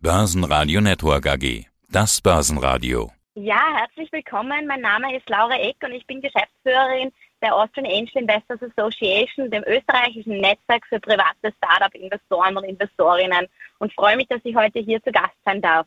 Börsenradio Network AG. Das Börsenradio. Ja, herzlich willkommen. Mein Name ist Laura Eck und ich bin Geschäftsführerin der Austrian Angel Investors Association, dem österreichischen Netzwerk für private Startup-Investoren und Investorinnen und freue mich, dass ich heute hier zu Gast sein darf.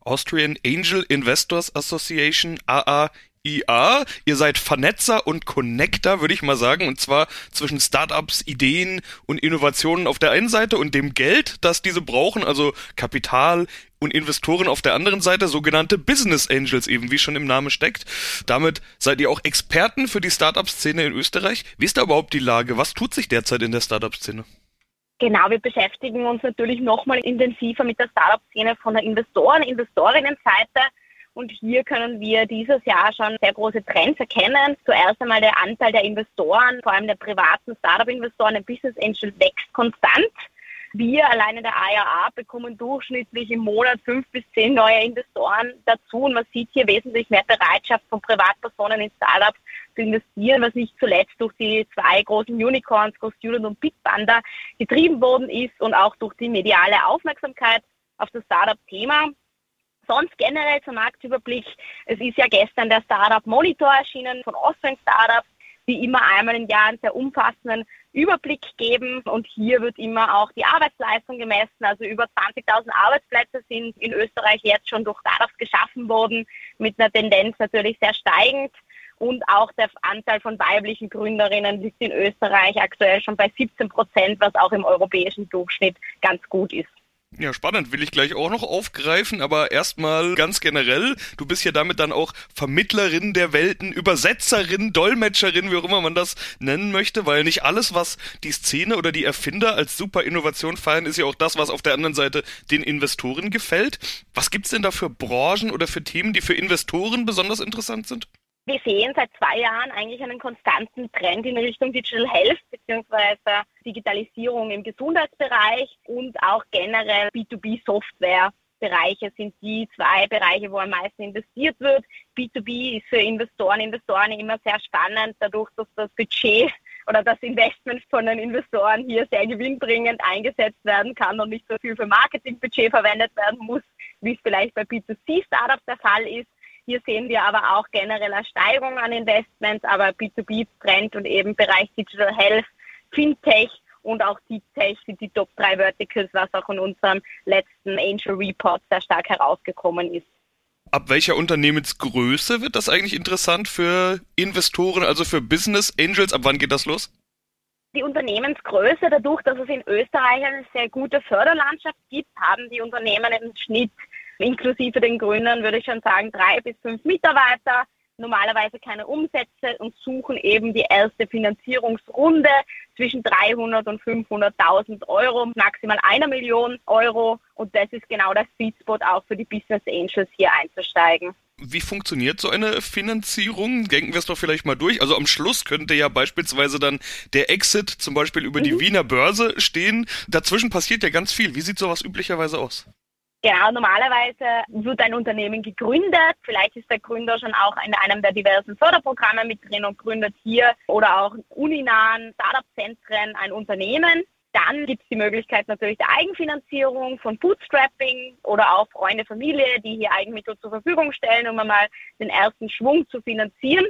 Austrian Angel Investors Association, AA IA. Ihr seid Vernetzer und Connector, würde ich mal sagen, und zwar zwischen Startups, Ideen und Innovationen auf der einen Seite und dem Geld, das diese brauchen, also Kapital und Investoren auf der anderen Seite, sogenannte Business Angels eben, wie schon im Namen steckt. Damit seid ihr auch Experten für die Startup-Szene in Österreich. Wie ist da überhaupt die Lage? Was tut sich derzeit in der Startup-Szene? Genau, wir beschäftigen uns natürlich nochmal intensiver mit der Startup-Szene von der Investoren, Investorinnenseite und hier können wir dieses Jahr schon sehr große Trends erkennen. Zuerst einmal der Anteil der Investoren, vor allem der privaten Startup-Investoren, der Business Angel wächst konstant. Wir allein in der IRA bekommen durchschnittlich im Monat fünf bis zehn neue Investoren dazu und man sieht hier wesentlich mehr Bereitschaft von Privatpersonen in Startups zu investieren, was nicht zuletzt durch die zwei großen Unicorns, GoStudent und Bitpanda, getrieben worden ist und auch durch die mediale Aufmerksamkeit auf das Startup-Thema sonst generell zum Marktüberblick. Es ist ja gestern der Startup Monitor erschienen von Austrian Startups, die immer einmal im Jahr einen sehr umfassenden Überblick geben und hier wird immer auch die Arbeitsleistung gemessen. Also über 20.000 Arbeitsplätze sind in Österreich jetzt schon durch Startups geschaffen worden, mit einer Tendenz natürlich sehr steigend. Und auch der Anteil von weiblichen Gründerinnen liegt in Österreich aktuell schon bei 17 Prozent, was auch im europäischen Durchschnitt ganz gut ist. Ja, spannend, will ich gleich auch noch aufgreifen, aber erstmal ganz generell, du bist ja damit dann auch Vermittlerin der Welten, Übersetzerin, Dolmetscherin, wie auch immer man das nennen möchte, weil nicht alles, was die Szene oder die Erfinder als super Innovation feiern, ist ja auch das, was auf der anderen Seite den Investoren gefällt. Was gibt's denn da für Branchen oder für Themen, die für Investoren besonders interessant sind? Wir sehen seit zwei Jahren eigentlich einen konstanten Trend in Richtung Digital Health bzw. Digitalisierung im Gesundheitsbereich und auch generell B2B-Software. Bereiche sind die zwei Bereiche, wo am meisten investiert wird. B2B ist für Investoren, Investoren immer sehr spannend, dadurch, dass das Budget oder das Investment von den Investoren hier sehr gewinnbringend eingesetzt werden kann und nicht so viel für Marketingbudget verwendet werden muss, wie es vielleicht bei B2C-Startups der Fall ist. Hier sehen wir aber auch generell eine Steigerung an Investments, aber B2B-Trend und eben Bereich Digital Health, Fintech und auch Deep Tech sind die Top 3 Verticals, was auch in unserem letzten Angel Report sehr stark herausgekommen ist. Ab welcher Unternehmensgröße wird das eigentlich interessant für Investoren, also für Business Angels? Ab wann geht das los? Die Unternehmensgröße, dadurch, dass es in Österreich eine sehr gute Förderlandschaft gibt, haben die Unternehmen im Schnitt inklusive den Gründern würde ich schon sagen, drei bis fünf Mitarbeiter, normalerweise keine Umsätze und suchen eben die erste Finanzierungsrunde zwischen 300 und 500.000 Euro, maximal einer Million Euro. Und das ist genau der Sweet Spot auch für die Business Angels hier einzusteigen. Wie funktioniert so eine Finanzierung? Denken wir es doch vielleicht mal durch. Also am Schluss könnte ja beispielsweise dann der Exit zum Beispiel über die mhm. Wiener Börse stehen. Dazwischen passiert ja ganz viel. Wie sieht sowas üblicherweise aus? Genau, normalerweise wird ein Unternehmen gegründet. Vielleicht ist der Gründer schon auch in einem der diversen Förderprogramme mit drin und gründet hier oder auch uninahen Startup-Zentren ein Unternehmen. Dann gibt es die Möglichkeit natürlich der Eigenfinanzierung von Bootstrapping oder auch Freunde, Familie, die hier Eigenmittel zur Verfügung stellen, um einmal den ersten Schwung zu finanzieren.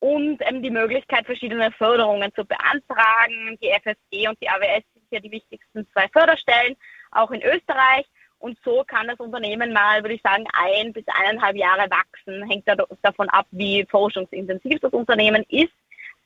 Und ähm, die Möglichkeit, verschiedene Förderungen zu beantragen. Die FSG und die AWS sind hier die wichtigsten zwei Förderstellen, auch in Österreich. Und so kann das Unternehmen mal, würde ich sagen, ein bis eineinhalb Jahre wachsen. Hängt davon ab, wie forschungsintensiv das Unternehmen ist.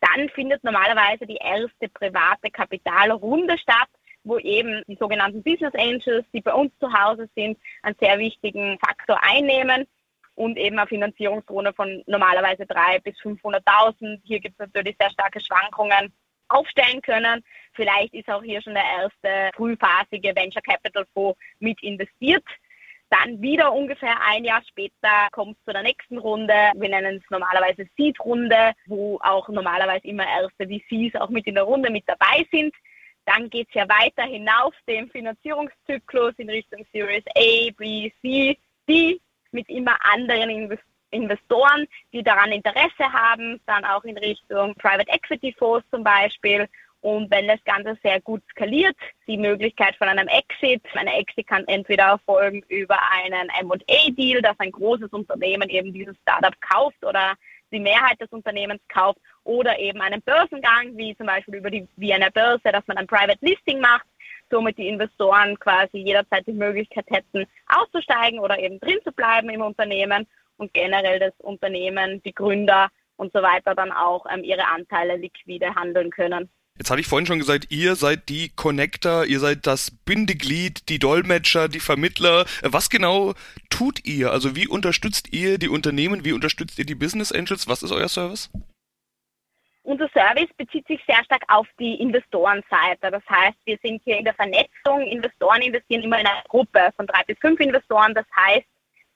Dann findet normalerweise die erste private Kapitalrunde statt, wo eben die sogenannten Business Angels, die bei uns zu Hause sind, einen sehr wichtigen Faktor einnehmen und eben eine Finanzierungsrunde von normalerweise 300.000 bis 500.000. Hier gibt es natürlich sehr starke Schwankungen aufstellen können. Vielleicht ist auch hier schon der erste frühphasige Venture Capital Fonds mit investiert. Dann wieder ungefähr ein Jahr später kommt es zu der nächsten Runde. Wir nennen es normalerweise Seed-Runde, wo auch normalerweise immer erste VCs auch mit in der Runde mit dabei sind. Dann geht es ja weiter hinauf dem Finanzierungszyklus in Richtung Series A, B, C, D mit immer anderen Investoren Investoren, die daran Interesse haben, dann auch in Richtung Private Equity Fonds zum Beispiel. Und wenn das Ganze sehr gut skaliert, die Möglichkeit von einem Exit, eine Exit kann entweder erfolgen über einen M&A-Deal, dass ein großes Unternehmen eben dieses Startup kauft oder die Mehrheit des Unternehmens kauft oder eben einen Börsengang, wie zum Beispiel über die Wiener Börse, dass man ein Private Listing macht, somit die Investoren quasi jederzeit die Möglichkeit hätten, auszusteigen oder eben drin zu bleiben im Unternehmen und generell das Unternehmen, die Gründer und so weiter dann auch ähm, ihre Anteile liquide handeln können. Jetzt hatte ich vorhin schon gesagt, ihr seid die Connector, ihr seid das Bindeglied, die Dolmetscher, die Vermittler. Was genau tut ihr? Also wie unterstützt ihr die Unternehmen? Wie unterstützt ihr die Business Angels? Was ist euer Service? Unser Service bezieht sich sehr stark auf die Investorenseite. Das heißt, wir sind hier in der Vernetzung. Investoren investieren immer in einer Gruppe von drei bis fünf Investoren. Das heißt,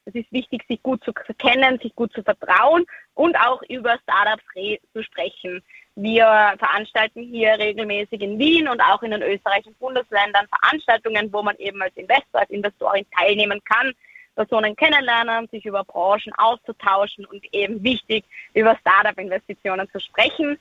es ist wichtig, sich gut zu kennen, sich gut zu vertrauen und auch über Startups zu sprechen. Wir veranstalten hier regelmäßig in Wien und auch in den österreichischen Bundesländern Veranstaltungen, wo man eben als Investor, als Investorin teilnehmen kann, Personen kennenlernen, sich über Branchen auszutauschen und eben wichtig über Startup-Investitionen zu sprechen.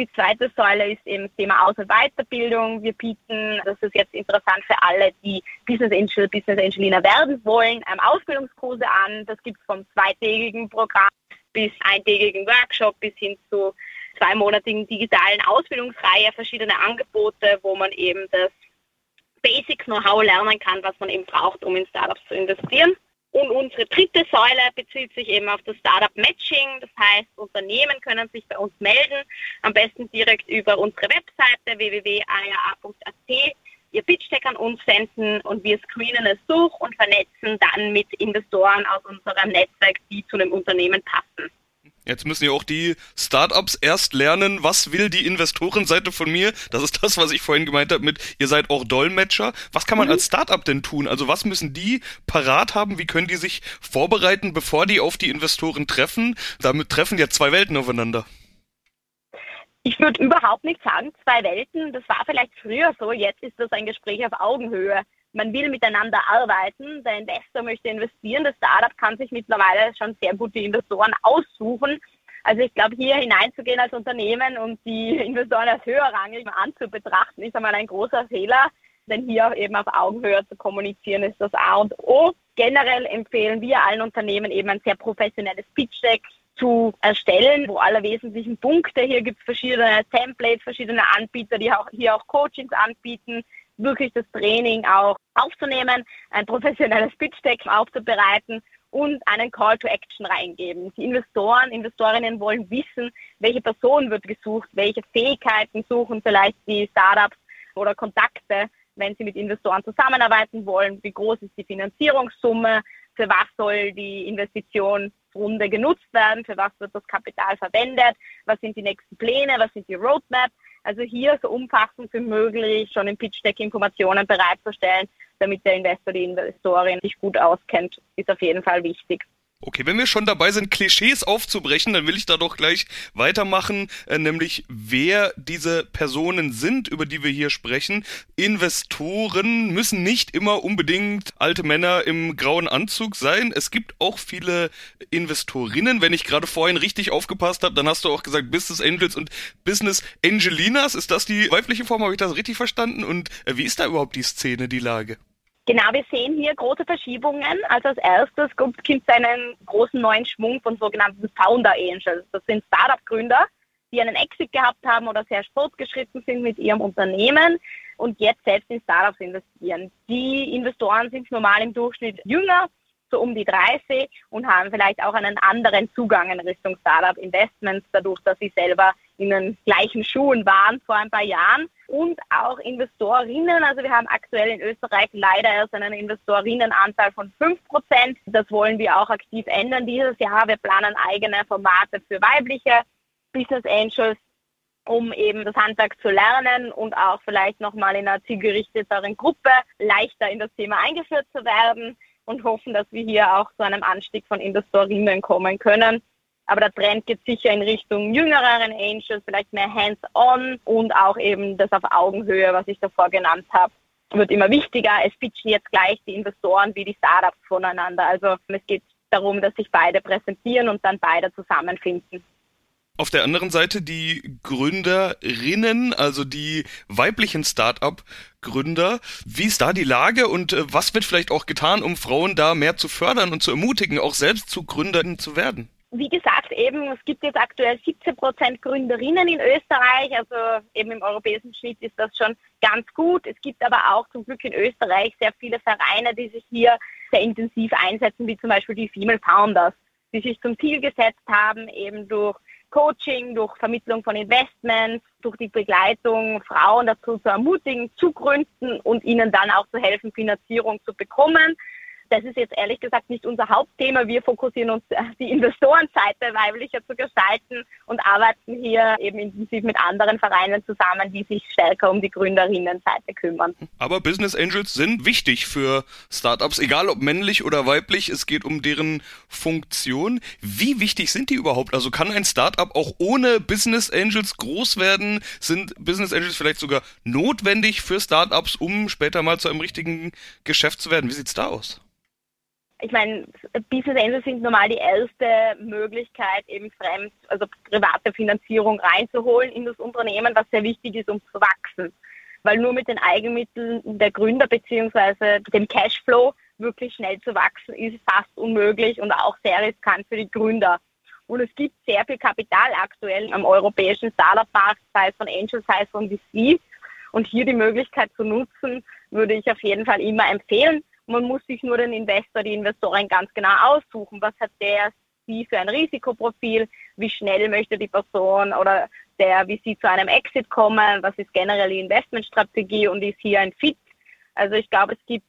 Die zweite Säule ist eben das Thema Aus- und Weiterbildung. Wir bieten, das ist jetzt interessant für alle, die Business Angel, Business Angelina werden wollen, ähm, Ausbildungskurse an. Das gibt es vom zweitägigen Programm bis eintägigen Workshop bis hin zu zweimonatigen digitalen Ausbildungsreihe, verschiedene Angebote, wo man eben das Basic Know-how lernen kann, was man eben braucht, um in Startups zu investieren. Und unsere dritte Säule bezieht sich eben auf das Startup Matching. Das heißt, Unternehmen können sich bei uns melden, am besten direkt über unsere Webseite www.aya.at ihr Pitch-Deck an uns senden und wir screenen es durch und vernetzen dann mit Investoren aus unserem Netzwerk, die zu einem Unternehmen passen. Jetzt müssen ja auch die Startups erst lernen, was will die Investorenseite von mir. Das ist das, was ich vorhin gemeint habe mit, ihr seid auch Dolmetscher. Was kann man mhm. als Startup denn tun? Also was müssen die parat haben? Wie können die sich vorbereiten, bevor die auf die Investoren treffen? Damit treffen ja zwei Welten aufeinander. Ich würde überhaupt nicht sagen, zwei Welten. Das war vielleicht früher so. Jetzt ist das ein Gespräch auf Augenhöhe man will miteinander arbeiten, der Investor möchte investieren, das Startup kann sich mittlerweile schon sehr gute Investoren aussuchen. Also ich glaube, hier hineinzugehen als Unternehmen und die Investoren als höherrangig anzubetrachten, ist einmal ein großer Fehler. Denn hier eben auf Augenhöhe zu kommunizieren, ist das A und O. Generell empfehlen wir allen Unternehmen eben ein sehr professionelles Pitch-Deck zu erstellen, wo alle wesentlichen Punkte, hier gibt es verschiedene Templates, verschiedene Anbieter, die auch hier auch Coachings anbieten, wirklich das Training auch aufzunehmen, ein professionelles Pitch-Deck aufzubereiten und einen Call to Action reingeben. Die Investoren, Investorinnen wollen wissen, welche Person wird gesucht, welche Fähigkeiten suchen vielleicht die Startups oder Kontakte, wenn sie mit Investoren zusammenarbeiten wollen, wie groß ist die Finanzierungssumme, für was soll die Investitionsrunde genutzt werden, für was wird das Kapital verwendet, was sind die nächsten Pläne, was sind die Roadmaps also hier so umfassend wie möglich schon im Pitch Deck Informationen bereitzustellen, damit der Investor, die Investorin sich gut auskennt, ist auf jeden Fall wichtig. Okay, wenn wir schon dabei sind, Klischees aufzubrechen, dann will ich da doch gleich weitermachen, äh, nämlich wer diese Personen sind, über die wir hier sprechen. Investoren müssen nicht immer unbedingt alte Männer im grauen Anzug sein. Es gibt auch viele Investorinnen. Wenn ich gerade vorhin richtig aufgepasst habe, dann hast du auch gesagt Business Angels und Business Angelinas. Ist das die weibliche Form? Habe ich das richtig verstanden? Und äh, wie ist da überhaupt die Szene, die Lage? Genau, wir sehen hier große Verschiebungen. Also als erstes gibt es einen großen neuen Schwung von sogenannten Founder Angels. Das sind Startup-Gründer, die einen Exit gehabt haben oder sehr fortgeschritten sind mit ihrem Unternehmen und jetzt selbst in Startups investieren. Die Investoren sind normal im Durchschnitt jünger, so um die 30 und haben vielleicht auch einen anderen Zugang in Richtung Startup Investments, dadurch, dass sie selber in den gleichen Schuhen waren vor ein paar Jahren und auch Investorinnen. Also wir haben aktuell in Österreich leider erst einen Investorinnenanteil von 5 Prozent. Das wollen wir auch aktiv ändern dieses Jahr. Wir planen eigene Formate für weibliche Business Angels, um eben das Handwerk zu lernen und auch vielleicht nochmal in einer zielgerichteteren Gruppe leichter in das Thema eingeführt zu werden und hoffen, dass wir hier auch zu einem Anstieg von Investorinnen kommen können. Aber der Trend geht sicher in Richtung jüngereren Angels, vielleicht mehr hands-on und auch eben das auf Augenhöhe, was ich davor genannt habe, wird immer wichtiger. Es pitchen jetzt gleich die Investoren wie die Startups voneinander. Also es geht darum, dass sich beide präsentieren und dann beide zusammenfinden. Auf der anderen Seite die Gründerinnen, also die weiblichen Start-up-Gründer. Wie ist da die Lage und äh, was wird vielleicht auch getan, um Frauen da mehr zu fördern und zu ermutigen, auch selbst zu Gründerinnen zu werden? wie gesagt, eben, es gibt jetzt aktuell 17 Prozent Gründerinnen in Österreich, also eben im europäischen Schnitt ist das schon ganz gut. Es gibt aber auch zum Glück in Österreich sehr viele Vereine, die sich hier sehr intensiv einsetzen, wie zum Beispiel die Female Founders, die sich zum Ziel gesetzt haben, eben durch Coaching, durch Vermittlung von Investments, durch die Begleitung Frauen dazu zu ermutigen, zu gründen und ihnen dann auch zu helfen, Finanzierung zu bekommen das ist jetzt ehrlich gesagt nicht unser Hauptthema. Wir fokussieren uns äh, die Investorenseite weiblicher zu gestalten und arbeiten hier eben intensiv mit anderen Vereinen zusammen, die sich stärker um die Gründerinnenseite kümmern. Aber Business Angels sind wichtig für Startups, egal ob männlich oder weiblich. Es geht um deren Funktion. Wie wichtig sind die überhaupt? Also kann ein Startup auch ohne Business Angels groß werden? Sind Business Angels vielleicht sogar notwendig für Startups, um später mal zu einem richtigen Geschäft zu werden? Wie sieht's da aus? Ich meine, Business Angels sind normal die erste Möglichkeit, eben fremd, also private Finanzierung reinzuholen in das Unternehmen, was sehr wichtig ist, um zu wachsen. Weil nur mit den Eigenmitteln der Gründer beziehungsweise dem Cashflow wirklich schnell zu wachsen, ist fast unmöglich und auch sehr riskant für die Gründer. Und es gibt sehr viel Kapital aktuell am europäischen Startup-Markt, sei es von Angels, sei es von VC. Und hier die Möglichkeit zu nutzen, würde ich auf jeden Fall immer empfehlen. Man muss sich nur den Investor, die Investorin ganz genau aussuchen. Was hat der, sie für ein Risikoprofil? Wie schnell möchte die Person oder der, wie sie zu einem Exit kommen? Was ist generell die Investmentstrategie und ist hier ein Fit? Also ich glaube, es gibt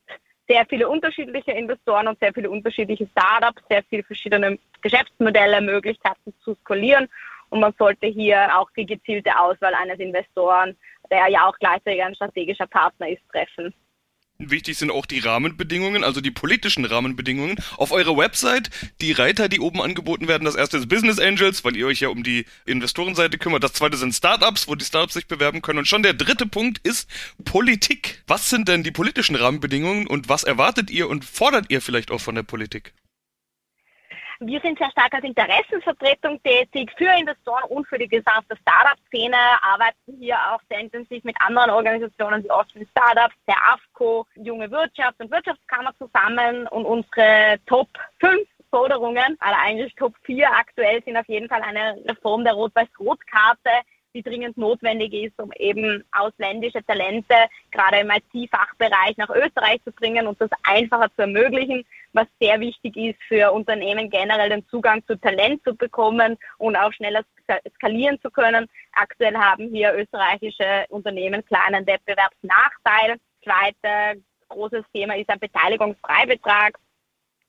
sehr viele unterschiedliche Investoren und sehr viele unterschiedliche Startups, sehr viele verschiedene Geschäftsmodelle, Möglichkeiten zu skalieren. Und man sollte hier auch die gezielte Auswahl eines Investoren, der ja auch gleichzeitig ein strategischer Partner ist, treffen. Wichtig sind auch die Rahmenbedingungen, also die politischen Rahmenbedingungen. Auf eurer Website, die Reiter, die oben angeboten werden, das erste ist Business Angels, weil ihr euch ja um die Investorenseite kümmert. Das zweite sind Startups, wo die Startups sich bewerben können. Und schon der dritte Punkt ist Politik. Was sind denn die politischen Rahmenbedingungen und was erwartet ihr und fordert ihr vielleicht auch von der Politik? Wir sind sehr stark als Interessenvertretung tätig für Investoren und für die gesamte Startup-Szene, arbeiten hier auch sehr intensiv mit anderen Organisationen wie Austrian Startups, der AFCO, Junge Wirtschaft und Wirtschaftskammer zusammen und unsere Top 5 Forderungen, also eigentlich Top 4 aktuell, sind auf jeden Fall eine Reform der Rot-Weiß-Rot-Karte, die dringend notwendig ist, um eben ausländische Talente gerade im IT-Fachbereich nach Österreich zu bringen und das einfacher zu ermöglichen, was sehr wichtig ist für Unternehmen generell den Zugang zu Talent zu bekommen und auch schneller skalieren zu können. Aktuell haben hier österreichische Unternehmen kleinen Wettbewerbsnachteil. Zweite großes Thema ist ein Beteiligungsfreibetrag.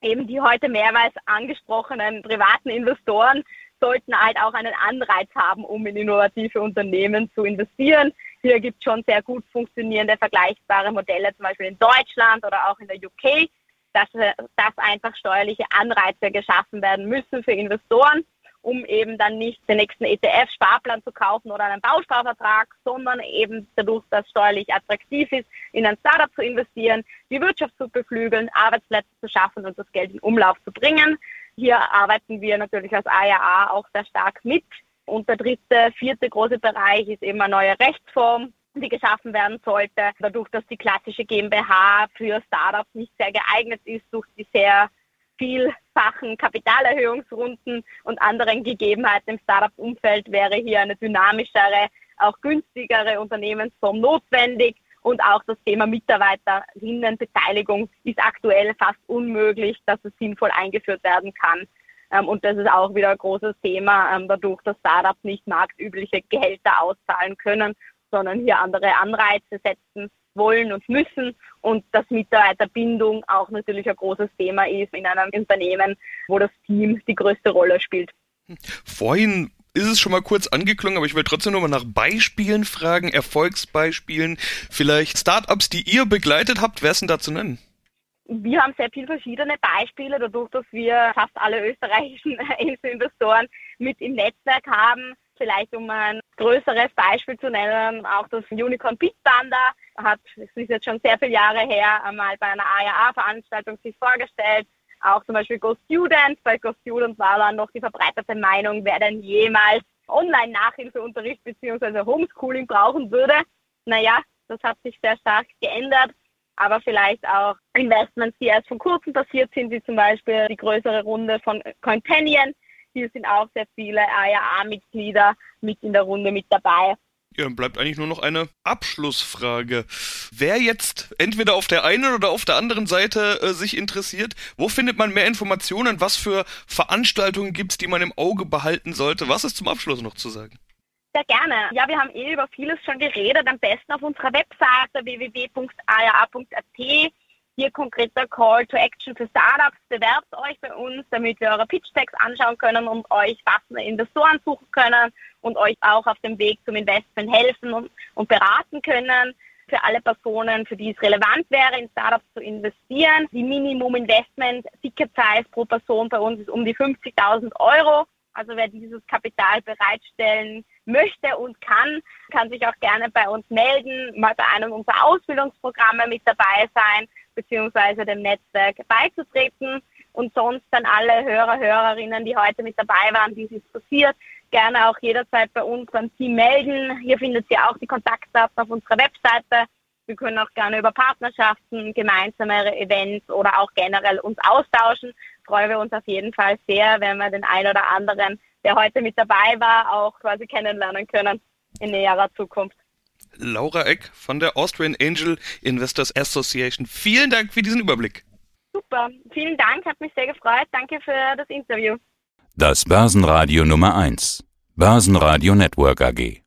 Eben die heute mehrmals angesprochenen privaten Investoren sollten halt auch einen Anreiz haben, um in innovative Unternehmen zu investieren. Hier gibt es schon sehr gut funktionierende, vergleichbare Modelle, zum Beispiel in Deutschland oder auch in der UK, dass, dass einfach steuerliche Anreize geschaffen werden müssen für Investoren, um eben dann nicht den nächsten ETF-Sparplan zu kaufen oder einen Bausparvertrag, sondern eben dadurch, dass steuerlich attraktiv ist, in ein Startup zu investieren, die Wirtschaft zu beflügeln, Arbeitsplätze zu schaffen und das Geld in Umlauf zu bringen. Hier arbeiten wir natürlich als ARA auch sehr stark mit. Und der dritte, vierte große Bereich ist eben eine neue Rechtsform, die geschaffen werden sollte. Dadurch, dass die klassische GmbH für Startups nicht sehr geeignet ist, durch die sehr vielfachen Kapitalerhöhungsrunden und anderen Gegebenheiten im Startup-Umfeld wäre hier eine dynamischere, auch günstigere Unternehmensform notwendig. Und auch das Thema Mitarbeiterinnenbeteiligung ist aktuell fast unmöglich, dass es sinnvoll eingeführt werden kann. Ähm, und das ist auch wieder ein großes Thema, ähm, dadurch, dass Startups nicht marktübliche Gehälter auszahlen können, sondern hier andere Anreize setzen wollen und müssen und dass Mitarbeiterbindung auch natürlich ein großes Thema ist in einem Unternehmen, wo das Team die größte Rolle spielt. Vorhin ist es schon mal kurz angeklungen, aber ich will trotzdem nochmal nach Beispielen fragen, Erfolgsbeispielen, vielleicht Startups, die ihr begleitet habt, wer ist denn da zu nennen? Wir haben sehr viele verschiedene Beispiele, dadurch, dass wir fast alle österreichischen Investoren mit im Netzwerk haben. Vielleicht um ein größeres Beispiel zu nennen, auch das Unicorn Bitbanda hat, es ist jetzt schon sehr viele Jahre her, einmal bei einer ARA-Veranstaltung sich vorgestellt, auch zum Beispiel Go Student. Bei Go Student war dann noch die verbreitete Meinung, wer denn jemals Online-Nachhilfeunterricht bzw. Homeschooling brauchen würde. Naja, das hat sich sehr stark geändert. Aber vielleicht auch Investments, die erst vor kurzem passiert sind, wie zum Beispiel die größere Runde von Coinpanion. Hier sind auch sehr viele IAA-Mitglieder mit in der Runde mit dabei. Ja, dann bleibt eigentlich nur noch eine Abschlussfrage. Wer jetzt entweder auf der einen oder auf der anderen Seite äh, sich interessiert, wo findet man mehr Informationen? Was für Veranstaltungen gibt es, die man im Auge behalten sollte? Was ist zum Abschluss noch zu sagen? Sehr gerne. Ja, wir haben eh über vieles schon geredet. Am besten auf unserer Webseite www.aa.at. Hier konkreter Call to Action für Startups. Bewerbt euch bei uns, damit wir eure Pitch-Decks anschauen können und euch passende Investoren suchen können und euch auch auf dem Weg zum Investment helfen und, und beraten können für alle Personen, für die es relevant wäre, in Startups zu investieren. Die Minimum Investment Ticket Size pro Person bei uns ist um die 50.000 Euro. Also wer dieses Kapital bereitstellen möchte und kann, kann sich auch gerne bei uns melden, mal bei einem unserer Ausbildungsprogramme mit dabei sein, beziehungsweise dem Netzwerk beizutreten. Und sonst dann alle Hörer, Hörerinnen, die heute mit dabei waren, die es interessiert, gerne auch jederzeit bei uns beim Team melden. Hier findet ihr auch die Kontaktdaten auf unserer Webseite. Wir können auch gerne über Partnerschaften, gemeinsame Events oder auch generell uns austauschen. Freuen wir uns auf jeden Fall sehr, wenn wir den einen oder anderen, der heute mit dabei war, auch quasi kennenlernen können in näherer Zukunft. Laura Eck von der Austrian Angel Investors Association. Vielen Dank für diesen Überblick. Super, vielen Dank, hat mich sehr gefreut. Danke für das Interview. Das Börsenradio Nummer 1. Börsenradio Network AG.